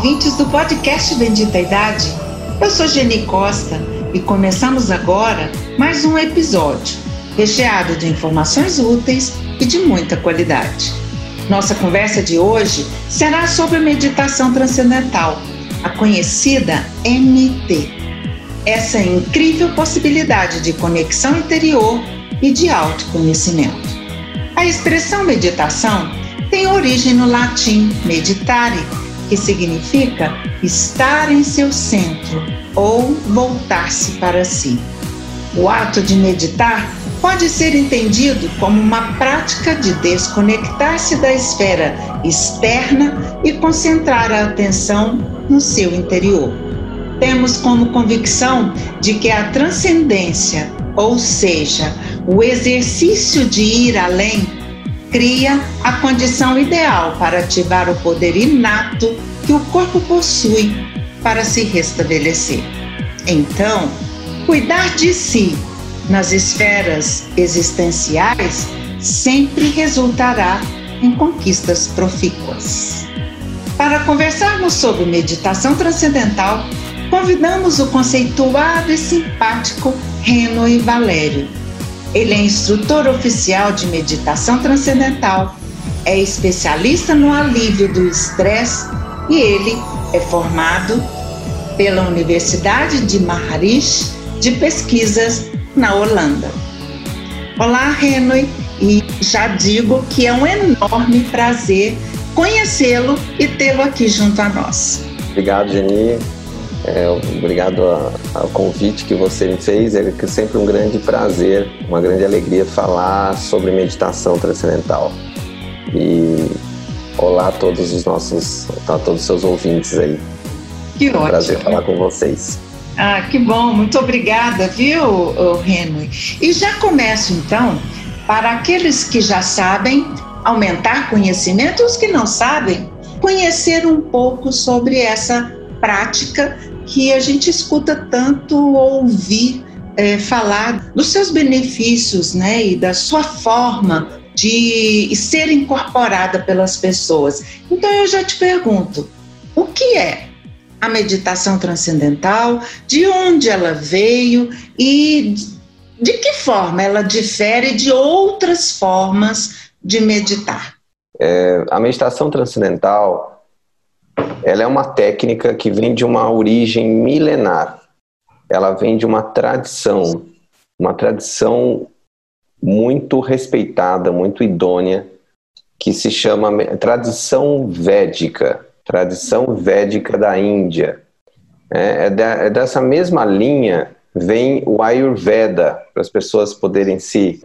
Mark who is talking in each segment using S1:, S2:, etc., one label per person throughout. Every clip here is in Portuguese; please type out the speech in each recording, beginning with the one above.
S1: ouvintes do podcast Bendita Idade. Eu sou Geni Costa e começamos agora mais um episódio recheado de informações úteis e de muita qualidade. Nossa conversa de hoje será sobre meditação transcendental, a conhecida MT. Essa incrível possibilidade de conexão interior e de autoconhecimento. A expressão meditação tem origem no latim meditare, que significa estar em seu centro ou voltar-se para si. O ato de meditar pode ser entendido como uma prática de desconectar-se da esfera externa e concentrar a atenção no seu interior. Temos como convicção de que a transcendência, ou seja, o exercício de ir além, cria a condição ideal para ativar o poder inato que o corpo possui para se restabelecer. Então, cuidar de si nas esferas existenciais sempre resultará em conquistas profícuas. Para conversarmos sobre meditação transcendental, convidamos o conceituado e simpático Reno e Valério ele é instrutor oficial de meditação transcendental, é especialista no alívio do estresse e ele é formado pela Universidade de Maharishi de Pesquisas na Holanda. Olá, Henry, e já digo que é um enorme prazer conhecê-lo e tê-lo aqui junto a nós.
S2: Obrigado, Geni. É, obrigado ao convite que você me fez. É sempre um grande prazer, uma grande alegria falar sobre meditação transcendental. E olá a todos os nossos, a todos os seus ouvintes aí.
S1: Que é um ótimo.
S2: Prazer falar com vocês.
S1: Ah, que bom, muito obrigada, viu, Henry? E já começo então, para aqueles que já sabem, aumentar conhecimento, os que não sabem, conhecer um pouco sobre essa prática que a gente escuta tanto ouvir é, falar dos seus benefícios, né, e da sua forma de ser incorporada pelas pessoas. Então eu já te pergunto, o que é a meditação transcendental? De onde ela veio e de que forma ela difere de outras formas de meditar?
S2: É, a meditação transcendental ela é uma técnica que vem de uma origem milenar. Ela vem de uma tradição, uma tradição muito respeitada, muito idônea, que se chama tradição védica, tradição védica da Índia. É, é, é dessa mesma linha vem o Ayurveda, para as pessoas poderem se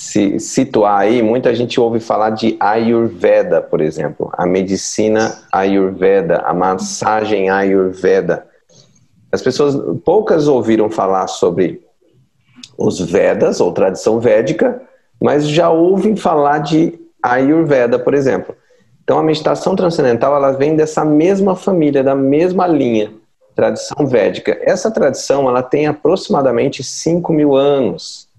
S2: se situar aí, muita gente ouve falar de Ayurveda, por exemplo, a medicina Ayurveda, a massagem Ayurveda. As pessoas poucas ouviram falar sobre os Vedas ou tradição védica, mas já ouvem falar de Ayurveda, por exemplo. Então a meditação transcendental ela vem dessa mesma família, da mesma linha, tradição védica. Essa tradição ela tem aproximadamente 5 mil anos.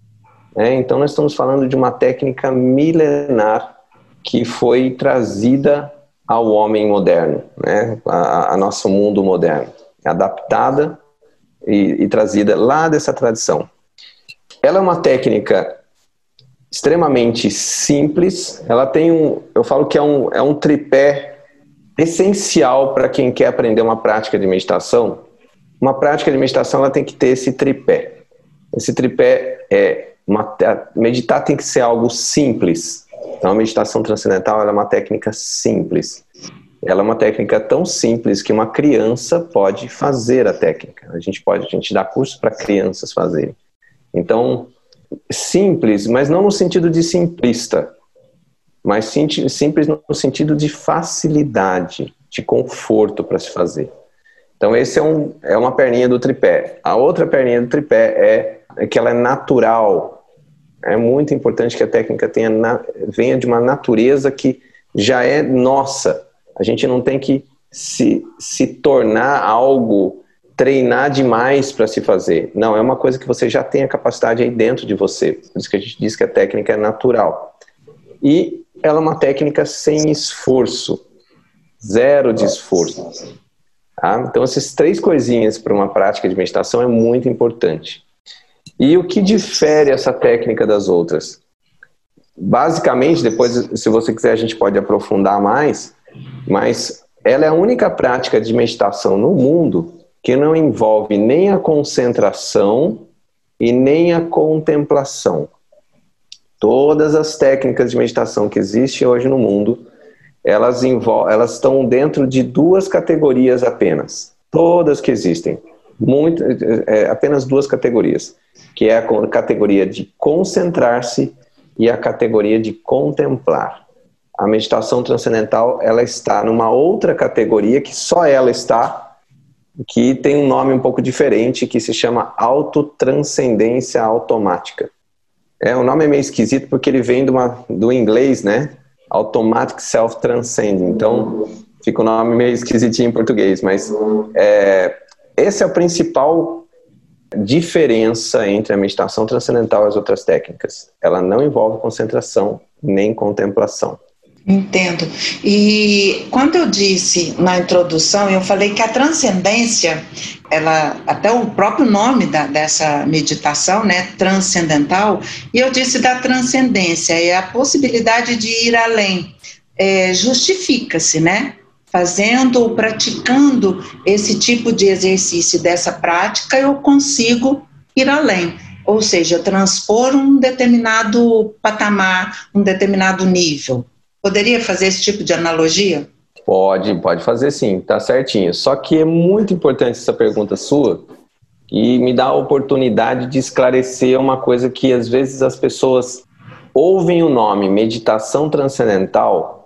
S2: Né? Então, nós estamos falando de uma técnica milenar que foi trazida ao homem moderno, né? a, a nosso mundo moderno, adaptada e, e trazida lá dessa tradição. Ela é uma técnica extremamente simples. Ela tem um, eu falo que é um, é um tripé essencial para quem quer aprender uma prática de meditação. Uma prática de meditação ela tem que ter esse tripé. Esse tripé é uma, meditar tem que ser algo simples. Então, a meditação transcendental é uma técnica simples. Ela é uma técnica tão simples que uma criança pode fazer a técnica. A gente pode, a gente dá curso para crianças fazerem. Então, simples, mas não no sentido de simplista, mas simples no sentido de facilidade, de conforto para se fazer. Então, esse é, um, é uma perninha do tripé. A outra perninha do tripé é é que ela é natural. É muito importante que a técnica tenha venha de uma natureza que já é nossa. A gente não tem que se, se tornar algo, treinar demais para se fazer. Não, é uma coisa que você já tem a capacidade aí dentro de você. Por isso que a gente diz que a técnica é natural. E ela é uma técnica sem esforço. zero de esforço. Tá? Então, essas três coisinhas para uma prática de meditação é muito importante. E o que difere essa técnica das outras? Basicamente, depois, se você quiser, a gente pode aprofundar mais, mas ela é a única prática de meditação no mundo que não envolve nem a concentração e nem a contemplação. Todas as técnicas de meditação que existem hoje no mundo, elas, elas estão dentro de duas categorias apenas. Todas que existem. Muito, é, apenas duas categorias, que é a categoria de concentrar-se e a categoria de contemplar. A meditação transcendental, ela está numa outra categoria que só ela está que tem um nome um pouco diferente, que se chama autotranscendência automática. É, o nome é meio esquisito porque ele vem uma, do inglês, né? Automatic Self-Transcending. Então, fica o um nome meio esquisitinho em português, mas é, esse é o principal diferença entre a meditação transcendental e as outras técnicas. Ela não envolve concentração nem contemplação.
S1: Entendo. E quando eu disse na introdução, eu falei que a transcendência, ela, até o próprio nome da, dessa meditação, né, transcendental, e eu disse da transcendência, é a possibilidade de ir além. É, Justifica-se, né? Fazendo ou praticando esse tipo de exercício dessa prática, eu consigo ir além ou seja, transpor um determinado patamar, um determinado nível. Poderia fazer esse tipo de analogia?
S2: Pode, pode fazer sim, tá certinho. Só que é muito importante essa pergunta sua e me dá a oportunidade de esclarecer uma coisa que às vezes as pessoas ouvem o nome meditação transcendental.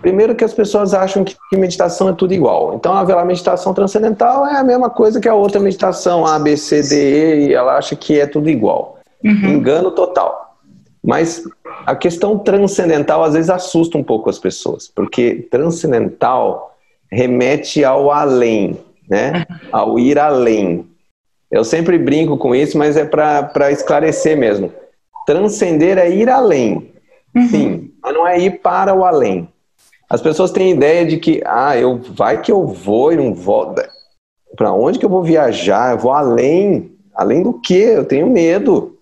S2: Primeiro que as pessoas acham que meditação é tudo igual. Então a meditação transcendental é a mesma coisa que a outra meditação A, B, C, D, E, e ela acha que é tudo igual. Uhum. Engano total. Mas a questão transcendental às vezes assusta um pouco as pessoas, porque transcendental remete ao além, né? Ao ir além. Eu sempre brinco com isso, mas é para esclarecer mesmo. Transcender é ir além. Uhum. Sim, mas não é ir para o além. As pessoas têm ideia de que, ah, eu vai que eu vou e não vou. Para onde que eu vou viajar? Eu vou além. Além do que? Eu tenho medo.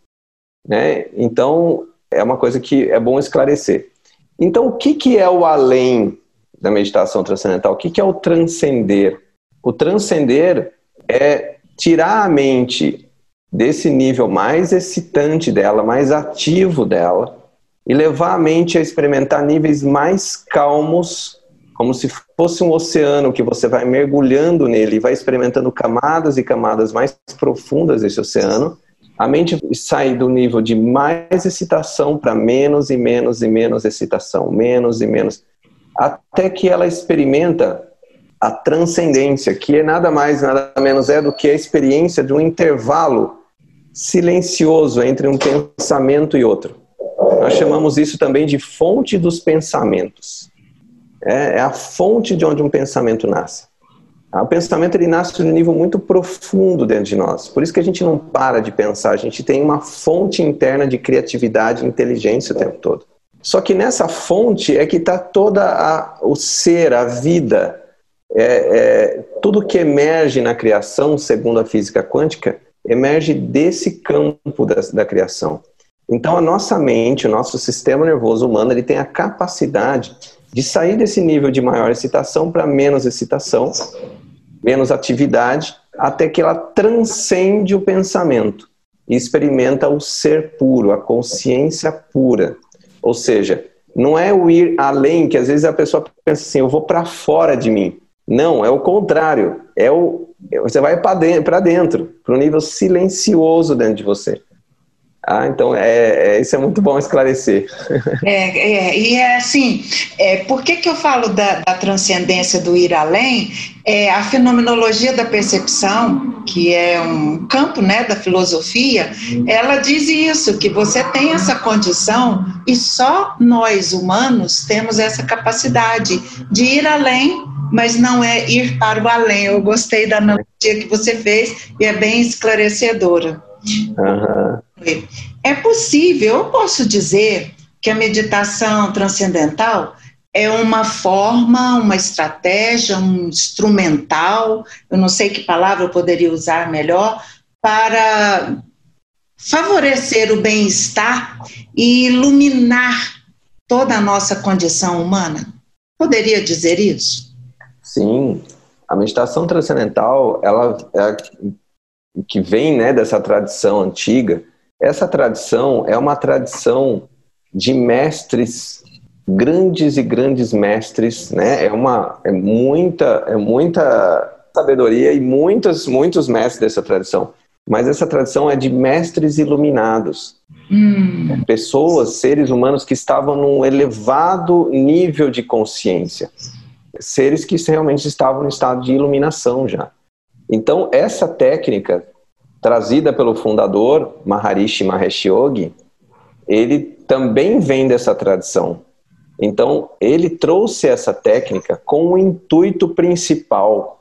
S2: Né? Então, é uma coisa que é bom esclarecer. Então, o que, que é o além da meditação transcendental? O que, que é o transcender? O transcender é tirar a mente desse nível mais excitante dela, mais ativo dela, e levar a mente a experimentar níveis mais calmos, como se fosse um oceano que você vai mergulhando nele e vai experimentando camadas e camadas mais profundas desse oceano a mente sai do nível de mais excitação para menos e menos e menos excitação, menos e menos, até que ela experimenta a transcendência, que é nada mais, nada menos é do que a experiência de um intervalo silencioso entre um pensamento e outro. Nós chamamos isso também de fonte dos pensamentos. É, é a fonte de onde um pensamento nasce. O pensamento ele nasce de um nível muito profundo dentro de nós. Por isso que a gente não para de pensar, a gente tem uma fonte interna de criatividade e inteligência o tempo todo. Só que nessa fonte é que está toda a, o ser, a vida, é, é, tudo que emerge na criação, segundo a física quântica, emerge desse campo da, da criação. Então a nossa mente, o nosso sistema nervoso humano, ele tem a capacidade de sair desse nível de maior excitação para menos excitação menos atividade, até que ela transcende o pensamento e experimenta o ser puro, a consciência pura. Ou seja, não é o ir além, que às vezes a pessoa pensa assim, eu vou para fora de mim. Não, é o contrário. É o você vai para dentro, dentro para um nível silencioso dentro de você. Ah, então é, é, isso é muito bom esclarecer.
S1: É, é, e é assim, é, por que, que eu falo da, da transcendência do ir além? É, a fenomenologia da percepção, que é um campo né, da filosofia, ela diz isso, que você tem essa condição e só nós humanos temos essa capacidade de ir além mas não é ir para o além. Eu gostei da analogia que você fez e é bem esclarecedora. Uhum. É possível, eu posso dizer que a meditação transcendental é uma forma, uma estratégia, um instrumental, eu não sei que palavra eu poderia usar melhor, para favorecer o bem-estar e iluminar toda a nossa condição humana? Poderia dizer isso?
S2: Sim, a meditação transcendental, ela é que vem né, dessa tradição antiga. Essa tradição é uma tradição de mestres grandes e grandes mestres, né? É uma é muita é muita sabedoria e muitos muitos mestres dessa tradição. Mas essa tradição é de mestres iluminados. Hum. Pessoas, seres humanos que estavam num elevado nível de consciência. Seres que realmente estavam no estado de iluminação já. Então, essa técnica, trazida pelo fundador, Maharishi Mahesh Yogi, ele também vem dessa tradição. Então, ele trouxe essa técnica com o intuito principal,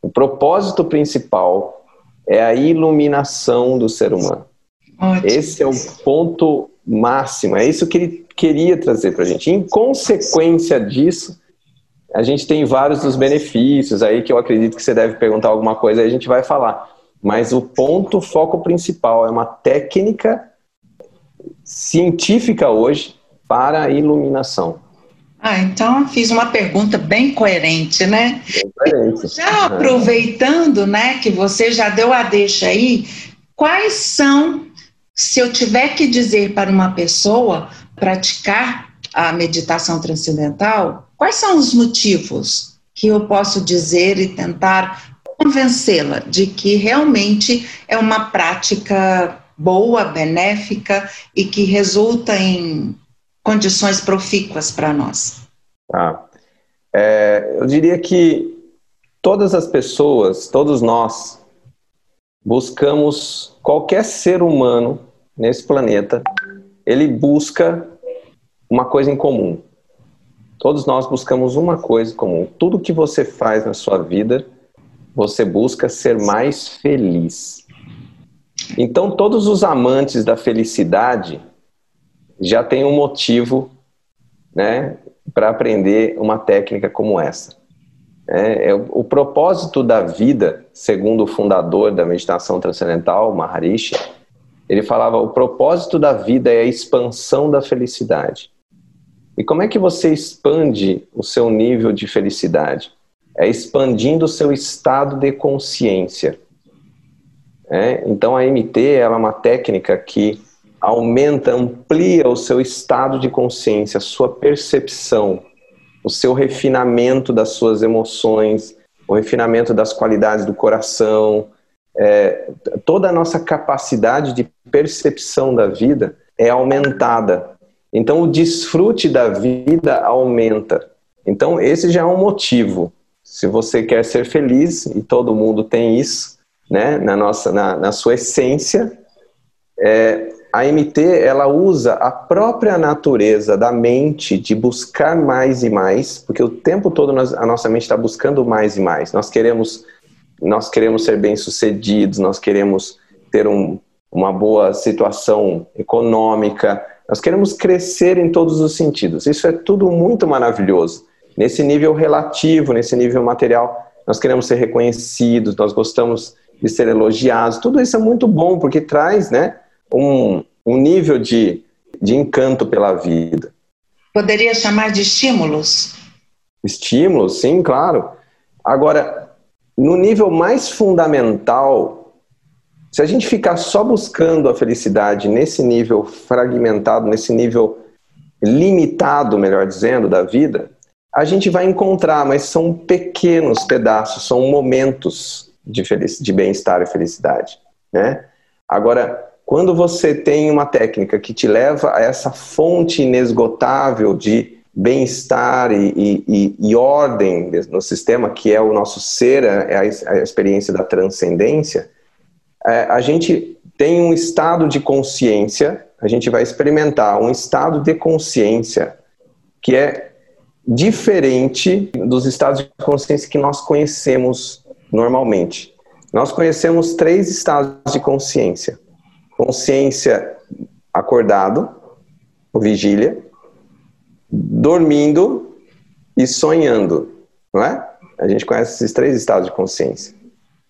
S2: o propósito principal é a iluminação do ser humano. Ótimo. Esse é o ponto máximo, é isso que ele queria trazer para a gente. Em consequência disso, a gente tem vários dos benefícios aí que eu acredito que você deve perguntar alguma coisa, aí a gente vai falar. Mas o ponto, o foco principal é uma técnica científica hoje para a iluminação.
S1: Ah, então fiz uma pergunta bem coerente, né? Bem coerente. Já aproveitando, né, que você já deu a deixa aí, quais são, se eu tiver que dizer para uma pessoa praticar a meditação transcendental, quais são os motivos que eu posso dizer e tentar convencê-la de que realmente é uma prática boa, benéfica e que resulta em condições profícuas para nós?
S2: Ah, é, eu diria que todas as pessoas, todos nós, buscamos qualquer ser humano nesse planeta, ele busca uma coisa em comum. Todos nós buscamos uma coisa comum. Tudo que você faz na sua vida, você busca ser mais feliz. Então, todos os amantes da felicidade, já tem um motivo né, para aprender uma técnica como essa. É, é, o propósito da vida, segundo o fundador da meditação transcendental, Maharishi, ele falava: o propósito da vida é a expansão da felicidade. E como é que você expande o seu nível de felicidade? É expandindo o seu estado de consciência. É, então a MT é uma técnica que aumenta, amplia o seu estado de consciência, a sua percepção, o seu refinamento das suas emoções, o refinamento das qualidades do coração, é, toda a nossa capacidade de percepção da vida é aumentada. Então, o desfrute da vida aumenta. Então, esse já é um motivo. Se você quer ser feliz, e todo mundo tem isso, né, na, nossa, na, na sua essência, é, a MT ela usa a própria natureza da mente de buscar mais e mais, porque o tempo todo nós, a nossa mente está buscando mais e mais. Nós queremos, nós queremos ser bem sucedidos, nós queremos ter um, uma boa situação econômica, nós queremos crescer em todos os sentidos. Isso é tudo muito maravilhoso. Nesse nível relativo, nesse nível material, nós queremos ser reconhecidos, nós gostamos de ser elogiados. Tudo isso é muito bom porque traz, né? um, um nível de, de encanto pela vida.
S1: Poderia chamar de estímulos?
S2: Estímulos, sim, claro. Agora, no nível mais fundamental, se a gente ficar só buscando a felicidade nesse nível fragmentado, nesse nível limitado, melhor dizendo, da vida, a gente vai encontrar, mas são pequenos pedaços, são momentos de, de bem-estar e felicidade, né? Agora, quando você tem uma técnica que te leva a essa fonte inesgotável de bem-estar e, e, e, ordem no sistema, que é o nosso ser, é a, a experiência da transcendência, é, a gente tem um estado de consciência, a gente vai experimentar um estado de consciência que é diferente dos estados de consciência que nós conhecemos normalmente. Nós conhecemos três estados de consciência consciência acordado, vigília, dormindo e sonhando, não é? A gente conhece esses três estados de consciência.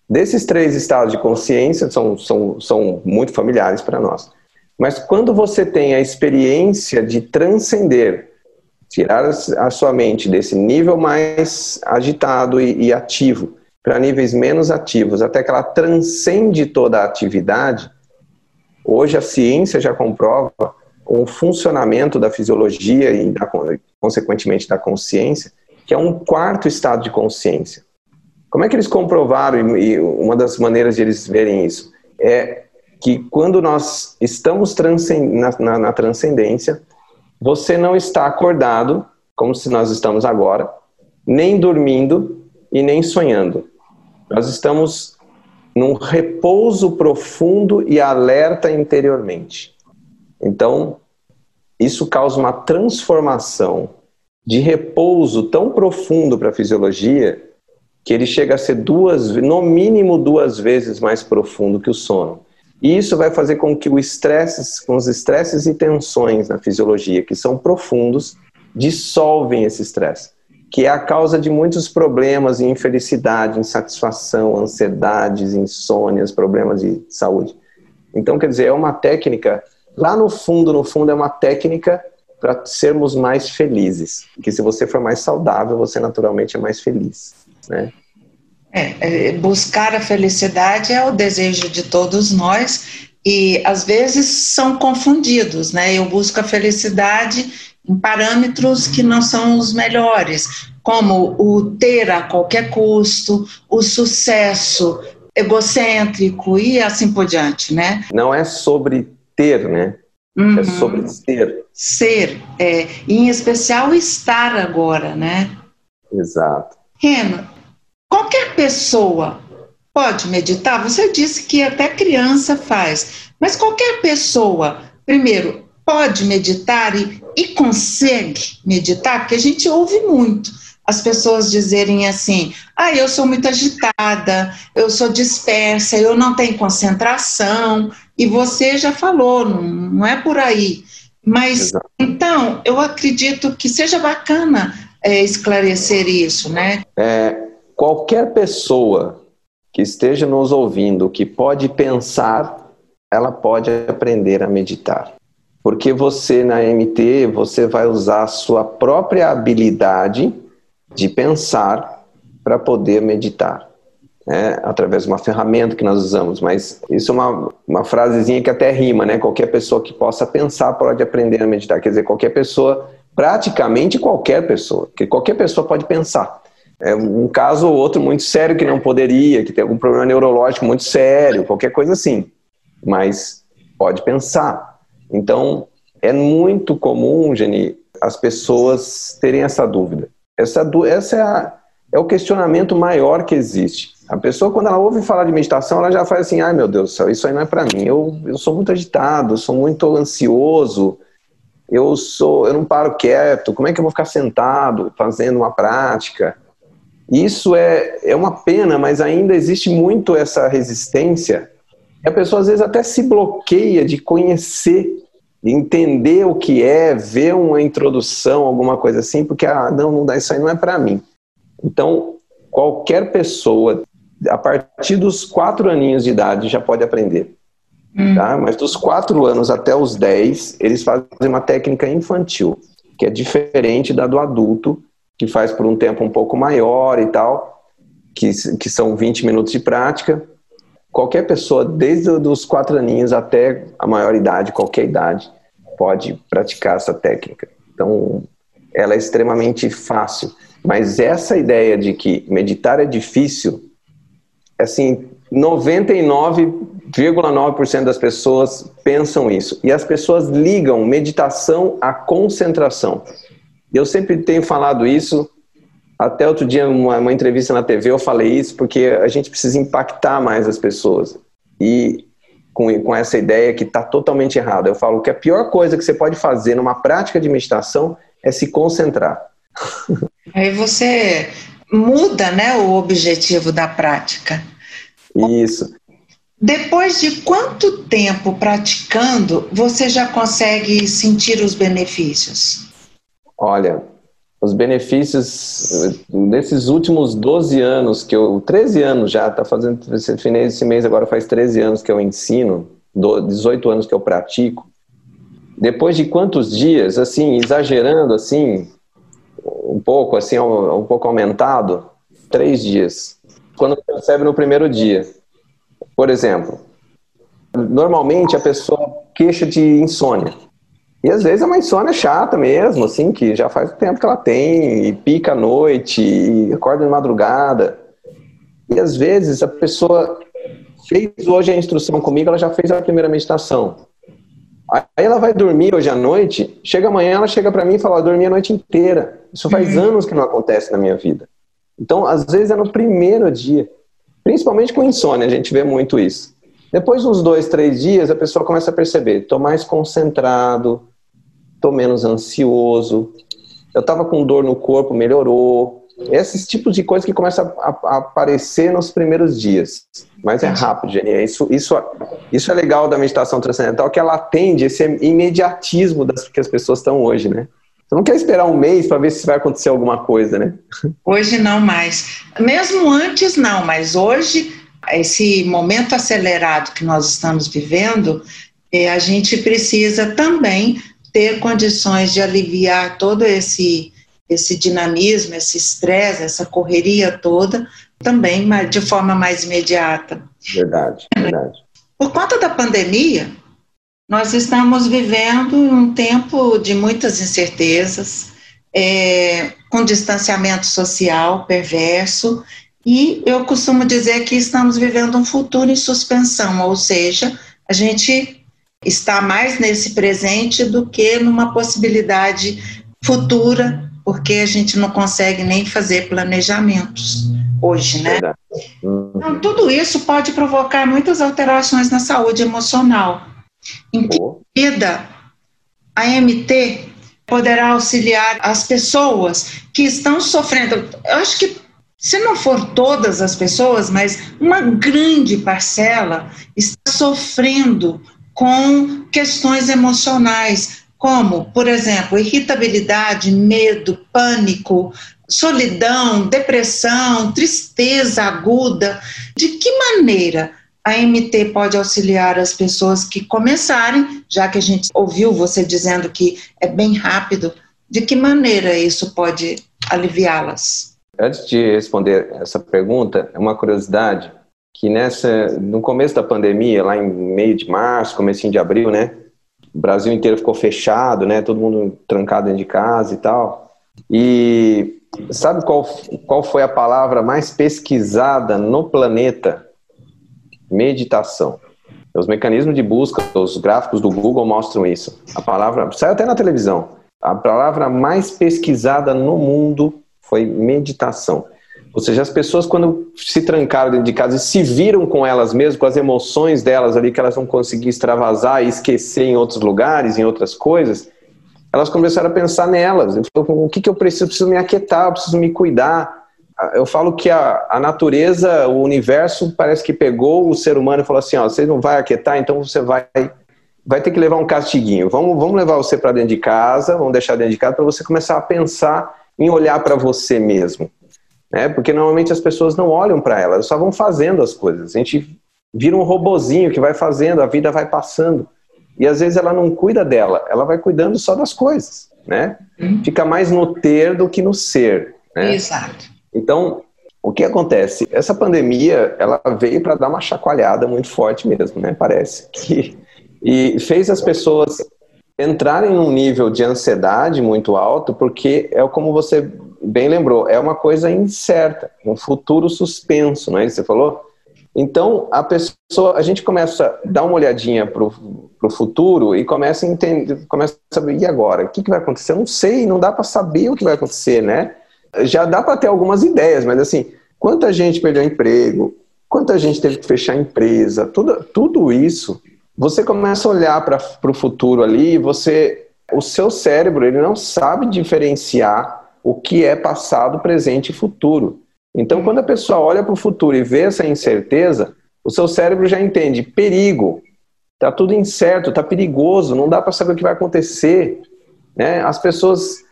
S2: Desses três estados de consciência, são, são, são muito familiares para nós. Mas quando você tem a experiência de transcender, tirar a sua mente desse nível mais agitado e, e ativo para níveis menos ativos, até que ela transcende toda a atividade, hoje a ciência já comprova o funcionamento da fisiologia e, da, consequentemente, da consciência, que é um quarto estado de consciência. Como é que eles comprovaram, e uma das maneiras de eles verem isso, é que quando nós estamos na, na, na transcendência, você não está acordado, como se nós estamos agora, nem dormindo e nem sonhando. Nós estamos num repouso profundo e alerta interiormente. Então, isso causa uma transformação de repouso tão profundo para a fisiologia que ele chega a ser duas, no mínimo duas vezes mais profundo que o sono. E isso vai fazer com que o estresse, com os estresses e tensões na fisiologia, que são profundos, dissolvem esse estresse, que é a causa de muitos problemas, infelicidade, insatisfação, ansiedades, insônias, problemas de saúde. Então, quer dizer, é uma técnica, lá no fundo, no fundo, é uma técnica para sermos mais felizes. Que se você for mais saudável, você naturalmente é mais feliz, né?
S1: É, é, buscar a felicidade é o desejo de todos nós e às vezes são confundidos, né? Eu busco a felicidade em parâmetros que não são os melhores, como o ter a qualquer custo, o sucesso egocêntrico e assim por diante, né?
S2: Não é sobre ter, né? É uhum. É sobre ser.
S1: Ser, é, em especial estar agora, né?
S2: Exato.
S1: Reno, Qualquer pessoa pode meditar? Você disse que até criança faz, mas qualquer pessoa, primeiro, pode meditar e, e consegue meditar? Porque a gente ouve muito as pessoas dizerem assim: ah, eu sou muito agitada, eu sou dispersa, eu não tenho concentração, e você já falou, não, não é por aí. Mas Exato. então, eu acredito que seja bacana é, esclarecer isso, né?
S2: É, qualquer pessoa que esteja nos ouvindo que pode pensar, ela pode aprender a meditar. Porque você na MT, você vai usar a sua própria habilidade de pensar para poder meditar. Né? através de uma ferramenta que nós usamos, mas isso é uma, uma frasezinha que até rima, né? Qualquer pessoa que possa pensar pode aprender a meditar. Quer dizer, qualquer pessoa, praticamente qualquer pessoa, que qualquer pessoa pode pensar é um caso ou outro muito sério que não poderia, que tem algum problema neurológico muito sério, qualquer coisa assim. Mas pode pensar. Então, é muito comum, Jenny, as pessoas terem essa dúvida. Essa, essa é, a, é o questionamento maior que existe. A pessoa, quando ela ouve falar de meditação, ela já faz assim: ai meu Deus do céu, isso aí não é para mim. Eu, eu sou muito agitado, sou muito ansioso, eu sou, eu não paro quieto. Como é que eu vou ficar sentado fazendo uma prática? Isso é, é uma pena, mas ainda existe muito essa resistência. E a pessoa às vezes até se bloqueia de conhecer, de entender o que é, ver uma introdução, alguma coisa assim, porque ah, não, não dá, isso aí não é para mim. Então, qualquer pessoa, a partir dos quatro aninhos de idade, já pode aprender. Hum. Tá? Mas dos quatro anos até os dez, eles fazem uma técnica infantil, que é diferente da do adulto, que faz por um tempo um pouco maior e tal, que, que são 20 minutos de prática. Qualquer pessoa, desde os quatro aninhos até a maior idade, qualquer idade, pode praticar essa técnica. Então, ela é extremamente fácil. Mas essa ideia de que meditar é difícil, assim, 99,9% das pessoas pensam isso. E as pessoas ligam meditação à concentração. Eu sempre tenho falado isso. Até outro dia, uma, uma entrevista na TV, eu falei isso porque a gente precisa impactar mais as pessoas. E com, com essa ideia que está totalmente errada. Eu falo que a pior coisa que você pode fazer numa prática de meditação é se concentrar.
S1: Aí você muda né, o objetivo da prática.
S2: Isso.
S1: Depois de quanto tempo praticando, você já consegue sentir os benefícios?
S2: Olha, os benefícios desses últimos 12 anos que eu, 13 anos já, tá fazendo esse mês agora faz 13 anos que eu ensino, 18 anos que eu pratico. Depois de quantos dias, assim, exagerando assim, um pouco assim, um pouco aumentado, três dias. Quando percebe no primeiro dia. Por exemplo, normalmente a pessoa queixa de insônia. E às vezes é uma insônia chata mesmo, assim, que já faz tempo que ela tem, e pica à noite, e acorda de madrugada. E às vezes a pessoa fez hoje a instrução comigo, ela já fez a primeira meditação. Aí ela vai dormir hoje à noite, chega amanhã, ela chega para mim e fala: Eu dormi a noite inteira. Isso faz uhum. anos que não acontece na minha vida. Então, às vezes é no primeiro dia. Principalmente com insônia, a gente vê muito isso. Depois de uns dois, três dias, a pessoa começa a perceber: estou mais concentrado, estou menos ansioso, eu estava com dor no corpo, melhorou. Esses tipos de coisas que começam a, a aparecer nos primeiros dias. Mas é rápido, Jenny. Isso, isso, isso é legal da meditação transcendental, que ela atende esse imediatismo das que as pessoas estão hoje, né? Você não quer esperar um mês para ver se vai acontecer alguma coisa, né?
S1: Hoje não mais. Mesmo antes não, mas hoje, esse momento acelerado que nós estamos vivendo, é, a gente precisa também ter condições de aliviar todo esse, esse dinamismo, esse estresse, essa correria toda, também de forma mais imediata.
S2: Verdade, verdade.
S1: Por conta da pandemia, nós estamos vivendo um tempo de muitas incertezas, é, com distanciamento social perverso, e eu costumo dizer que estamos vivendo um futuro em suspensão, ou seja, a gente está mais nesse presente do que numa possibilidade futura, porque a gente não consegue nem fazer planejamentos hoje, né? Então, tudo isso pode provocar muitas alterações na saúde emocional. Em que medida a MT poderá auxiliar as pessoas que estão sofrendo? Eu acho que se não for todas as pessoas, mas uma grande parcela está sofrendo com questões emocionais, como, por exemplo, irritabilidade, medo, pânico, solidão, depressão, tristeza aguda. De que maneira a MT pode auxiliar as pessoas que começarem, já que a gente ouviu você dizendo que é bem rápido, de que maneira isso pode aliviá-las?
S2: Antes de responder essa pergunta, é uma curiosidade que nessa, no começo da pandemia, lá em meio de março, comecinho de abril, né? O Brasil inteiro ficou fechado, né? Todo mundo trancado dentro de casa e tal. E sabe qual, qual foi a palavra mais pesquisada no planeta? Meditação. Os mecanismos de busca, os gráficos do Google mostram isso. A palavra, sai até na televisão. A palavra mais pesquisada no mundo foi meditação. Ou seja, as pessoas, quando se trancaram dentro de casa e se viram com elas mesmas, com as emoções delas ali, que elas não conseguiam extravasar e esquecer em outros lugares, em outras coisas, elas começaram a pensar nelas. O que, que eu preciso? Eu preciso me aquietar, eu preciso me cuidar. Eu falo que a, a natureza, o universo, parece que pegou o ser humano e falou assim: ó, você não vai aquietar, então você vai vai ter que levar um castiguinho. Vamos, vamos levar você para dentro de casa, vamos deixar dentro de casa para você começar a pensar em olhar para você mesmo né? Porque normalmente as pessoas não olham para ela, elas só vão fazendo as coisas. A gente vira um robozinho que vai fazendo, a vida vai passando. E às vezes ela não cuida dela, ela vai cuidando só das coisas, né? Uhum. Fica mais no ter do que no ser, né?
S1: Exato.
S2: Então, o que acontece? Essa pandemia, ela veio para dar uma chacoalhada muito forte mesmo, né? Parece que e fez as pessoas entrarem num nível de ansiedade muito alto, porque é como você bem lembrou, é uma coisa incerta, um futuro suspenso, não é isso que você falou? Então, a pessoa, a gente começa a dar uma olhadinha para o futuro e começa a entender, começa a saber, e agora? O que, que vai acontecer? Eu não sei, não dá para saber o que vai acontecer, né? Já dá para ter algumas ideias, mas assim, quanta gente perdeu emprego, quanta gente teve que fechar a empresa, tudo, tudo isso, você começa a olhar para o futuro ali, você, o seu cérebro, ele não sabe diferenciar o que é passado, presente e futuro. Então, quando a pessoa olha para o futuro e vê essa incerteza, o seu cérebro já entende perigo, está tudo incerto, está perigoso, não dá para saber o que vai acontecer. Né? As pessoas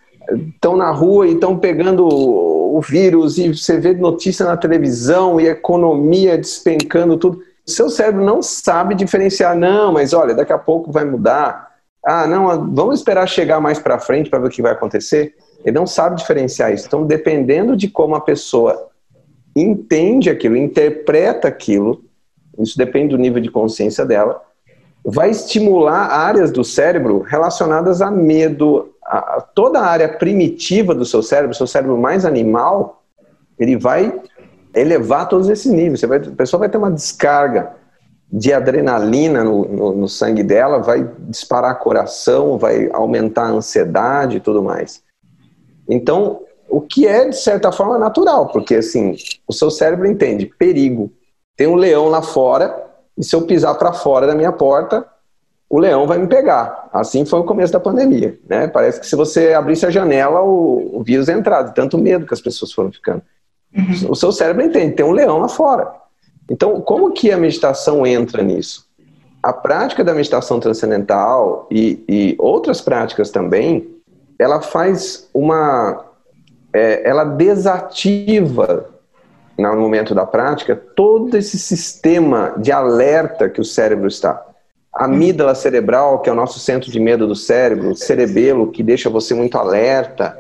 S2: estão na rua e estão pegando o vírus e você vê notícia na televisão e economia despencando tudo. Seu cérebro não sabe diferenciar, não, mas olha, daqui a pouco vai mudar. Ah, não, vamos esperar chegar mais para frente para ver o que vai acontecer. Ele não sabe diferenciar isso. Então, dependendo de como a pessoa entende aquilo, interpreta aquilo, isso depende do nível de consciência dela, vai estimular áreas do cérebro relacionadas a medo, a, toda a área primitiva do seu cérebro, seu cérebro mais animal, ele vai elevar todos esses níveis. Vai, a pessoa vai ter uma descarga de adrenalina no, no, no, sangue dela, vai disparar coração, vai aumentar a ansiedade e tudo mais. Então, o que é, de certa forma, natural, porque assim, o seu cérebro entende perigo. Tem um leão lá fora, e se eu pisar para fora da minha porta, o leão vai me pegar. Assim foi o começo da pandemia. Né? Parece que se você abrisse a janela, o, o vírus entrado. Tanto medo que as pessoas foram ficando. Uhum. O seu cérebro entende, tem um leão lá fora. Então, como que a meditação entra nisso? A prática da meditação transcendental e, e outras práticas também, ela faz uma. É, ela desativa, no momento da prática, todo esse sistema de alerta que o cérebro está a amígdala cerebral, que é o nosso centro de medo do cérebro, o cerebelo, que deixa você muito alerta,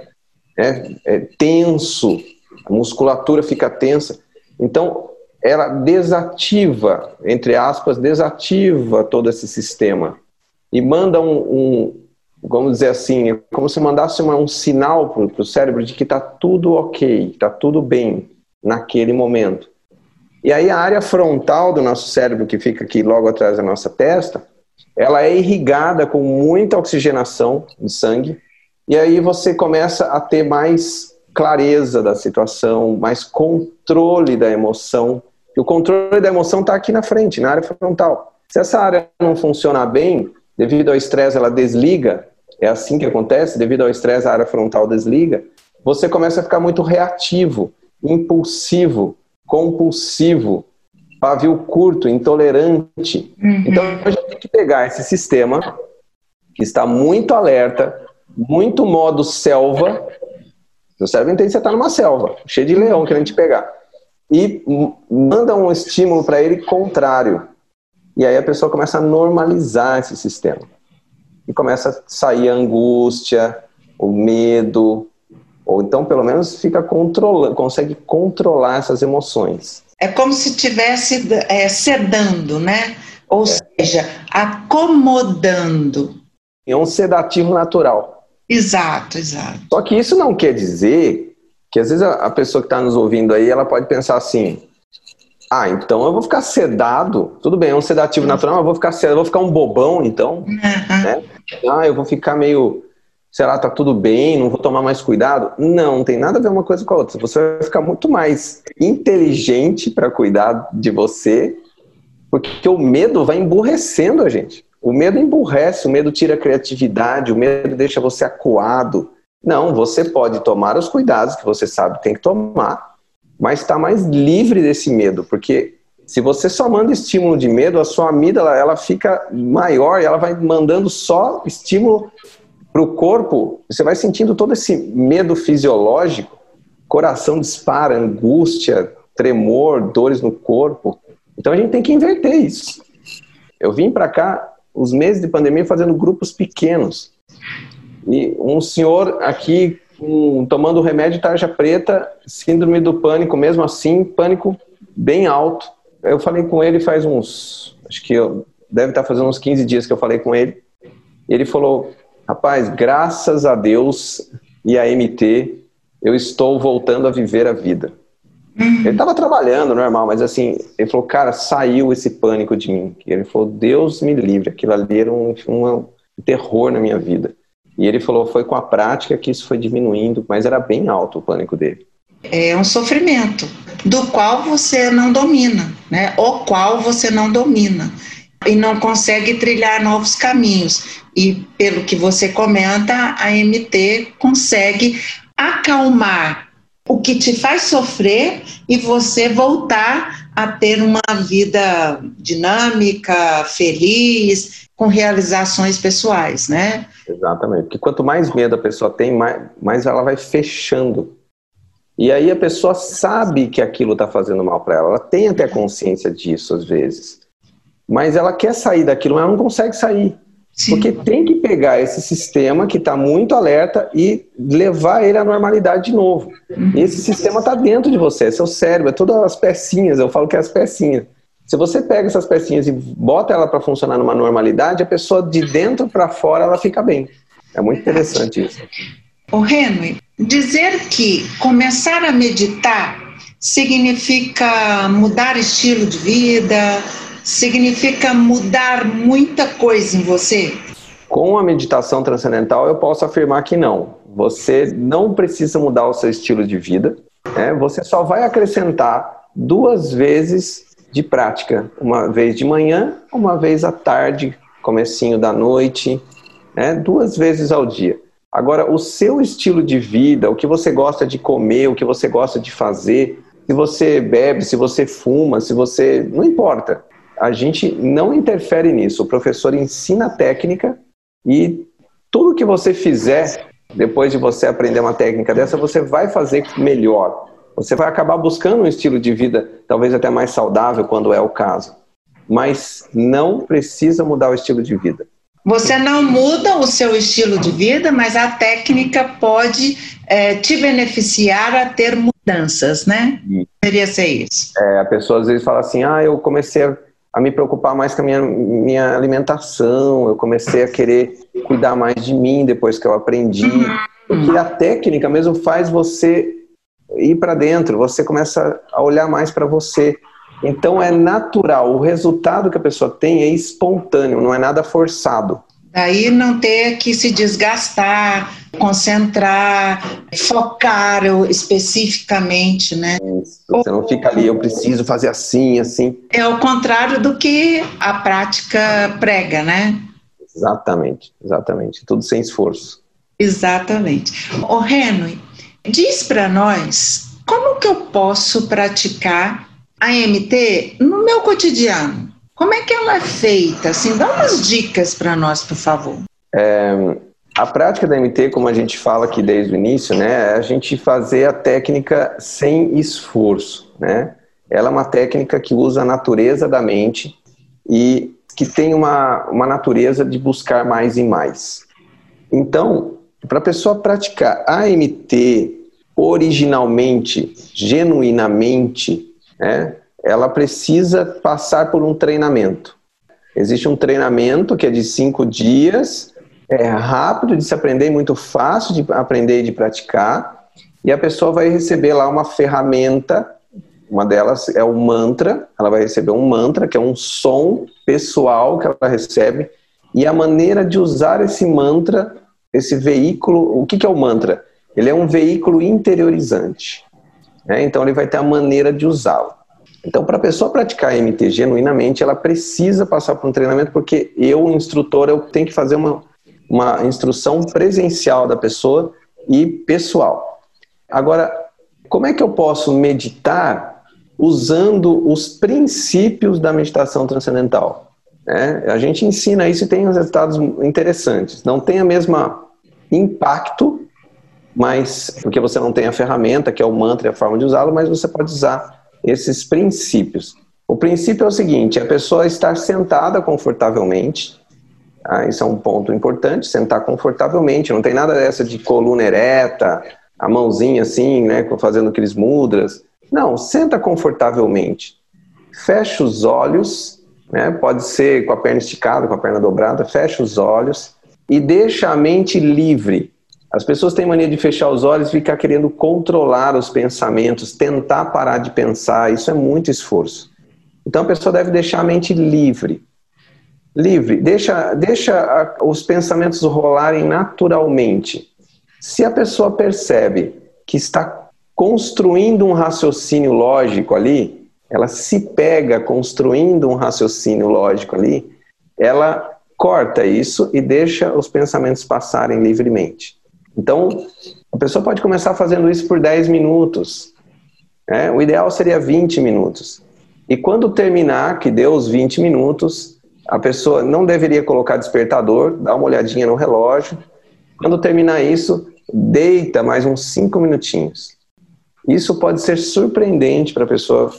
S2: né? é, tenso, a musculatura fica tensa. Então, ela desativa, entre aspas, desativa todo esse sistema e manda um, um vamos dizer assim, como se mandasse uma, um sinal para o cérebro de que está tudo ok, está tudo bem naquele momento. E aí a área frontal do nosso cérebro, que fica aqui logo atrás da nossa testa, ela é irrigada com muita oxigenação de sangue, e aí você começa a ter mais clareza da situação, mais controle da emoção. E o controle da emoção está aqui na frente, na área frontal. Se essa área não funcionar bem, devido ao estresse, ela desliga. É assim que acontece, devido ao estresse, a área frontal desliga. Você começa a ficar muito reativo, impulsivo, compulsivo, pavio curto, intolerante. Uhum. Então a gente tem que pegar esse sistema que está muito alerta, muito modo selva. Seu cérebro entende que você está numa selva, cheio de leão querendo te pegar. E manda um estímulo para ele contrário. E aí a pessoa começa a normalizar esse sistema. E começa a sair a angústia, o medo, ou então, pelo menos, fica controlando, consegue controlar essas emoções.
S1: É como se estivesse é, sedando, né? Ou é. seja, acomodando.
S2: É um sedativo natural.
S1: Exato, exato.
S2: Só que isso não quer dizer que às vezes a pessoa que está nos ouvindo aí, ela pode pensar assim, ah, então eu vou ficar sedado. Tudo bem, é um sedativo natural, mas eu vou ficar sedado, vou ficar um bobão, então. Né? Ah, eu vou ficar meio sei lá, tá tudo bem, não vou tomar mais cuidado. Não, não tem nada a ver uma coisa com a outra. Você vai ficar muito mais inteligente para cuidar de você, porque o medo vai emburrecendo a gente. O medo emburrece, o medo tira a criatividade, o medo deixa você acuado. Não, você pode tomar os cuidados que você sabe que tem que tomar, mas está mais livre desse medo, porque se você só manda estímulo de medo, a sua amígdala ela fica maior e ela vai mandando só estímulo para o corpo, você vai sentindo todo esse medo fisiológico, coração dispara, angústia, tremor, dores no corpo. Então a gente tem que inverter isso. Eu vim para cá os meses de pandemia fazendo grupos pequenos. E um senhor aqui um, tomando remédio tarja preta, síndrome do pânico, mesmo assim, pânico bem alto. Eu falei com ele faz uns, acho que eu, deve estar fazendo uns 15 dias que eu falei com ele. Ele falou: Rapaz, graças a Deus e a MT, eu estou voltando a viver a vida. Uhum. Ele estava trabalhando normal, mas assim, ele falou, cara, saiu esse pânico de mim. Ele falou, Deus me livre, aquilo ali era um, um terror na minha vida. E ele falou, foi com a prática que isso foi diminuindo, mas era bem alto o pânico dele.
S1: É um sofrimento do qual você não domina, né? O qual você não domina e não consegue trilhar novos caminhos. E pelo que você comenta, a MT consegue acalmar o que te faz sofrer e você voltar a ter uma vida dinâmica, feliz, com realizações pessoais, né?
S2: Exatamente. Porque quanto mais medo a pessoa tem, mais, mais ela vai fechando. E aí a pessoa sabe que aquilo está fazendo mal para ela. Ela tem até consciência disso às vezes. Mas ela quer sair daquilo, mas ela não consegue sair. Sim. Porque tem que pegar esse sistema que está muito alerta e levar ele à normalidade de novo. Uhum. E esse sistema está dentro de você, é seu cérebro, é todas as pecinhas, eu falo que é as pecinhas. Se você pega essas pecinhas e bota ela para funcionar numa normalidade, a pessoa de dentro para fora ela fica bem. É muito interessante isso.
S1: O Henry, dizer que começar a meditar significa mudar estilo de vida, significa mudar muita coisa em você?
S2: Com a meditação transcendental, eu posso afirmar que não. Você não precisa mudar o seu estilo de vida. Né? Você só vai acrescentar duas vezes de prática, uma vez de manhã, uma vez à tarde, comecinho da noite, né? duas vezes ao dia. Agora, o seu estilo de vida, o que você gosta de comer, o que você gosta de fazer, se você bebe, se você fuma, se você. não importa a gente não interfere nisso. O professor ensina a técnica e tudo que você fizer depois de você aprender uma técnica dessa, você vai fazer melhor. Você vai acabar buscando um estilo de vida talvez até mais saudável quando é o caso. Mas não precisa mudar o estilo de vida.
S1: Você não muda o seu estilo de vida, mas a técnica pode é, te beneficiar a ter mudanças, né? Deveria ser isso.
S2: É, a pessoa às vezes fala assim: ah, eu comecei a a me preocupar mais com a minha, minha alimentação, eu comecei a querer cuidar mais de mim depois que eu aprendi. Porque a técnica mesmo faz você ir para dentro, você começa a olhar mais para você. Então é natural, o resultado que a pessoa tem é espontâneo, não é nada forçado.
S1: Daí não ter que se desgastar, concentrar, focar especificamente, né?
S2: Isso, você não fica ali, eu preciso fazer assim, assim.
S1: É o contrário do que a prática prega, né?
S2: Exatamente, exatamente. Tudo sem esforço.
S1: Exatamente. O Henry, diz para nós como que eu posso praticar a MT no meu cotidiano? Como é que ela é feita? Assim, dá umas dicas para nós, por favor.
S2: É, a prática da MT, como a gente fala aqui desde o início, né, é a gente fazer a técnica sem esforço, né? Ela é uma técnica que usa a natureza da mente e que tem uma, uma natureza de buscar mais e mais. Então, para a pessoa praticar a MT originalmente, genuinamente, né, ela precisa passar por um treinamento. Existe um treinamento que é de cinco dias, é rápido de se aprender, muito fácil de aprender e de praticar, e a pessoa vai receber lá uma ferramenta, uma delas é o mantra, ela vai receber um mantra, que é um som pessoal que ela recebe, e a maneira de usar esse mantra, esse veículo, o que, que é o mantra? Ele é um veículo interiorizante. Né? Então ele vai ter a maneira de usá-lo. Então, para a pessoa praticar MT genuinamente, ela precisa passar por um treinamento, porque eu, instrutor, eu tenho que fazer uma, uma instrução presencial da pessoa e pessoal. Agora, como é que eu posso meditar usando os princípios da meditação transcendental? É, a gente ensina isso e tem resultados interessantes. Não tem a mesma impacto, mas porque você não tem a ferramenta, que é o mantra e a forma de usá-lo, mas você pode usar esses princípios. O princípio é o seguinte: a pessoa estar sentada confortavelmente. Ah, isso é um ponto importante, sentar confortavelmente. Não tem nada dessa de coluna ereta, a mãozinha assim, né, fazendo aqueles mudras. Não, senta confortavelmente. Fecha os olhos, né, pode ser com a perna esticada, com a perna dobrada. Fecha os olhos e deixa a mente livre. As pessoas têm mania de fechar os olhos e ficar querendo controlar os pensamentos, tentar parar de pensar. Isso é muito esforço. Então a pessoa deve deixar a mente livre. Livre. Deixa, deixa os pensamentos rolarem naturalmente. Se a pessoa percebe que está construindo um raciocínio lógico ali, ela se pega construindo um raciocínio lógico ali, ela corta isso e deixa os pensamentos passarem livremente. Então, a pessoa pode começar fazendo isso por 10 minutos. Né? O ideal seria 20 minutos. E quando terminar, que deu os 20 minutos, a pessoa não deveria colocar despertador, dá uma olhadinha no relógio. Quando terminar isso, deita mais uns 5 minutinhos. Isso pode ser surpreendente para a pessoa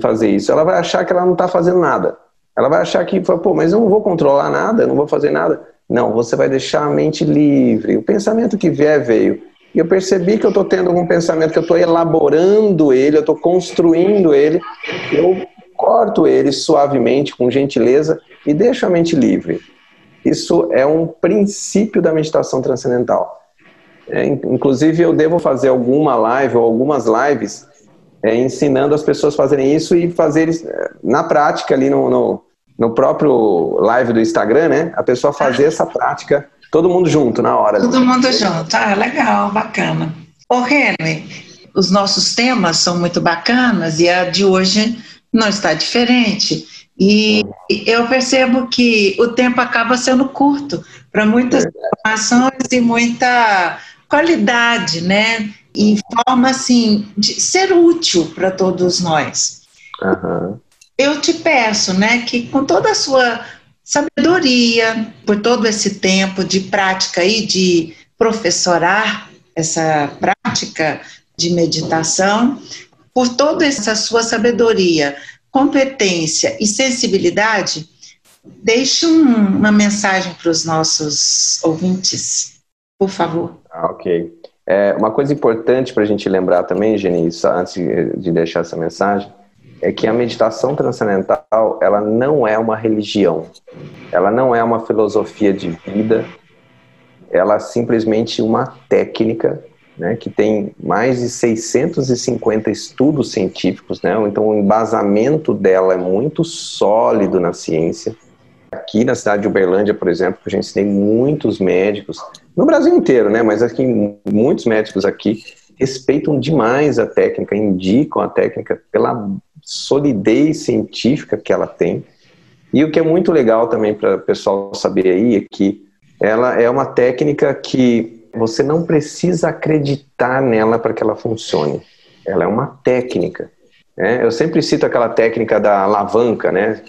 S2: fazer isso. Ela vai achar que ela não está fazendo nada. Ela vai achar que, pô, mas eu não vou controlar nada, não vou fazer nada. Não, você vai deixar a mente livre. O pensamento que vier, veio. E eu percebi que eu estou tendo algum pensamento, que eu estou elaborando ele, eu estou construindo ele. Eu corto ele suavemente, com gentileza, e deixo a mente livre. Isso é um princípio da meditação transcendental. É, inclusive, eu devo fazer alguma live ou algumas lives é, ensinando as pessoas a fazerem isso e fazer é, na prática ali no, no, no próprio live do Instagram, né? A pessoa fazer essa prática, todo mundo junto na hora.
S1: Todo mundo junto. Ah, legal, bacana. Ô, Henry, os nossos temas são muito bacanas e a de hoje não está diferente. E eu percebo que o tempo acaba sendo curto para muitas informações e muita qualidade, né? E forma assim de ser útil para todos nós. Uhum eu te peço, né, que com toda a sua sabedoria, por todo esse tempo de prática e de professorar essa prática de meditação, por toda essa sua sabedoria, competência e sensibilidade, deixe um, uma mensagem para os nossos ouvintes, por favor.
S2: Ah, ok. É, uma coisa importante para a gente lembrar também, Geni, antes de deixar essa mensagem, é que a meditação transcendental ela não é uma religião, ela não é uma filosofia de vida, ela é simplesmente uma técnica né, que tem mais de 650 estudos científicos, né, então o embasamento dela é muito sólido na ciência. Aqui na cidade de Uberlândia, por exemplo, a gente tem muitos médicos, no Brasil inteiro, né, mas aqui muitos médicos aqui respeitam demais a técnica, indicam a técnica pela solidez científica que ela tem. E o que é muito legal também para o pessoal saber aí é que ela é uma técnica que você não precisa acreditar nela para que ela funcione. Ela é uma técnica. Né? Eu sempre cito aquela técnica da alavanca, né?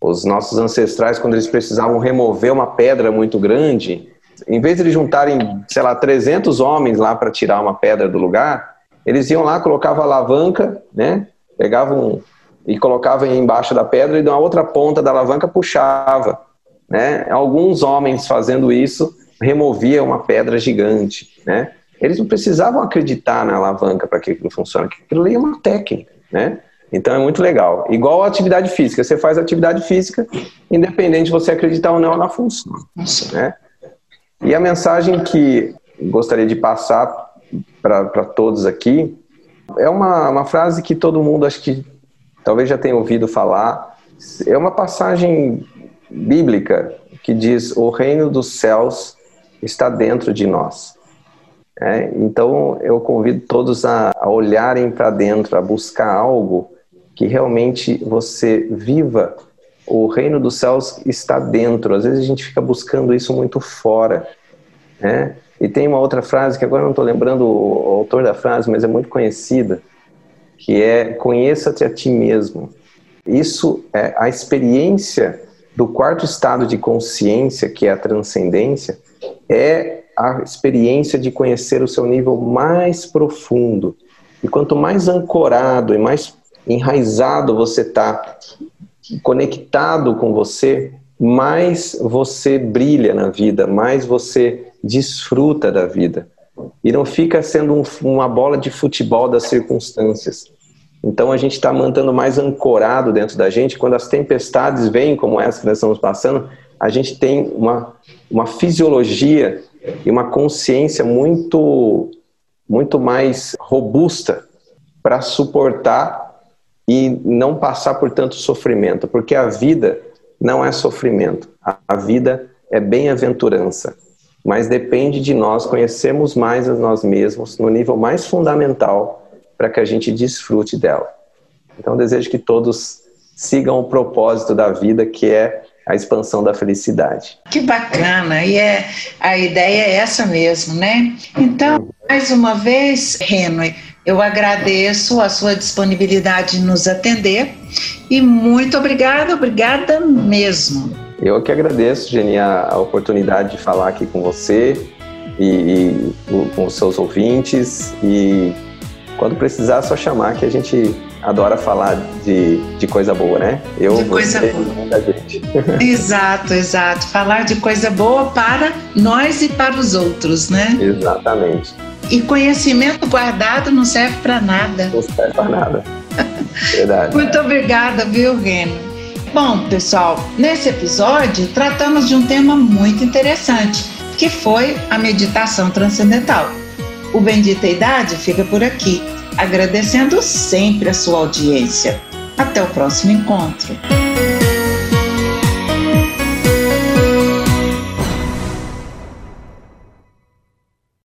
S2: Os nossos ancestrais, quando eles precisavam remover uma pedra muito grande, em vez de eles juntarem, sei lá, 300 homens lá para tirar uma pedra do lugar, eles iam lá, colocavam a alavanca, né? pegavam e colocavam embaixo da pedra e na outra ponta da alavanca puxava. Né? Alguns homens fazendo isso removiam uma pedra gigante. Né? Eles não precisavam acreditar na alavanca para que aquilo funcione, aquilo ali é uma técnica. Né? Então é muito legal. Igual a atividade física, você faz atividade física, independente de você acreditar ou não, ela funciona. Né? E a mensagem que gostaria de passar para todos aqui é uma, uma frase que todo mundo acho que talvez já tenha ouvido falar. É uma passagem bíblica que diz: O reino dos céus está dentro de nós. É, então eu convido todos a, a olharem para dentro, a buscar algo que realmente você viva. O reino dos céus está dentro. Às vezes a gente fica buscando isso muito fora. Né? E tem uma outra frase que agora não estou lembrando o autor da frase, mas é muito conhecida, que é conheça-te a ti mesmo. Isso é a experiência do quarto estado de consciência, que é a transcendência, é a experiência de conhecer o seu nível mais profundo. E quanto mais ancorado e mais enraizado você está, conectado com você, mais você brilha na vida, mais você desfruta da vida e não fica sendo um, uma bola de futebol das circunstâncias. Então a gente está mantendo mais ancorado dentro da gente. Quando as tempestades vêm, como essa que nós estamos passando, a gente tem uma, uma fisiologia e uma consciência muito, muito mais robusta para suportar e não passar por tanto sofrimento, porque a vida não é sofrimento, a vida é bem-aventurança mas depende de nós conhecermos mais a nós mesmos no nível mais fundamental para que a gente desfrute dela. Então, desejo que todos sigam o propósito da vida, que é a expansão da felicidade.
S1: Que bacana, e é, a ideia é essa mesmo, né? Então, mais uma vez, Henry, eu agradeço a sua disponibilidade em nos atender e muito obrigada, obrigada mesmo.
S2: Eu que agradeço, Geni, a oportunidade de falar aqui com você e, e com os seus ouvintes e quando precisar, é só chamar que a gente adora falar de, de coisa boa, né?
S1: Eu, de coisa boa. muita gente. Exato, exato. Falar de coisa boa para nós e para os outros, né?
S2: Exatamente.
S1: E conhecimento guardado não serve para nada.
S2: Não serve para nada. Verdade.
S1: Muito obrigada, viu, Reno? Bom, pessoal, nesse episódio tratamos de um tema muito interessante, que foi a meditação transcendental. O Bendita Idade fica por aqui, agradecendo sempre a sua audiência. Até o próximo encontro.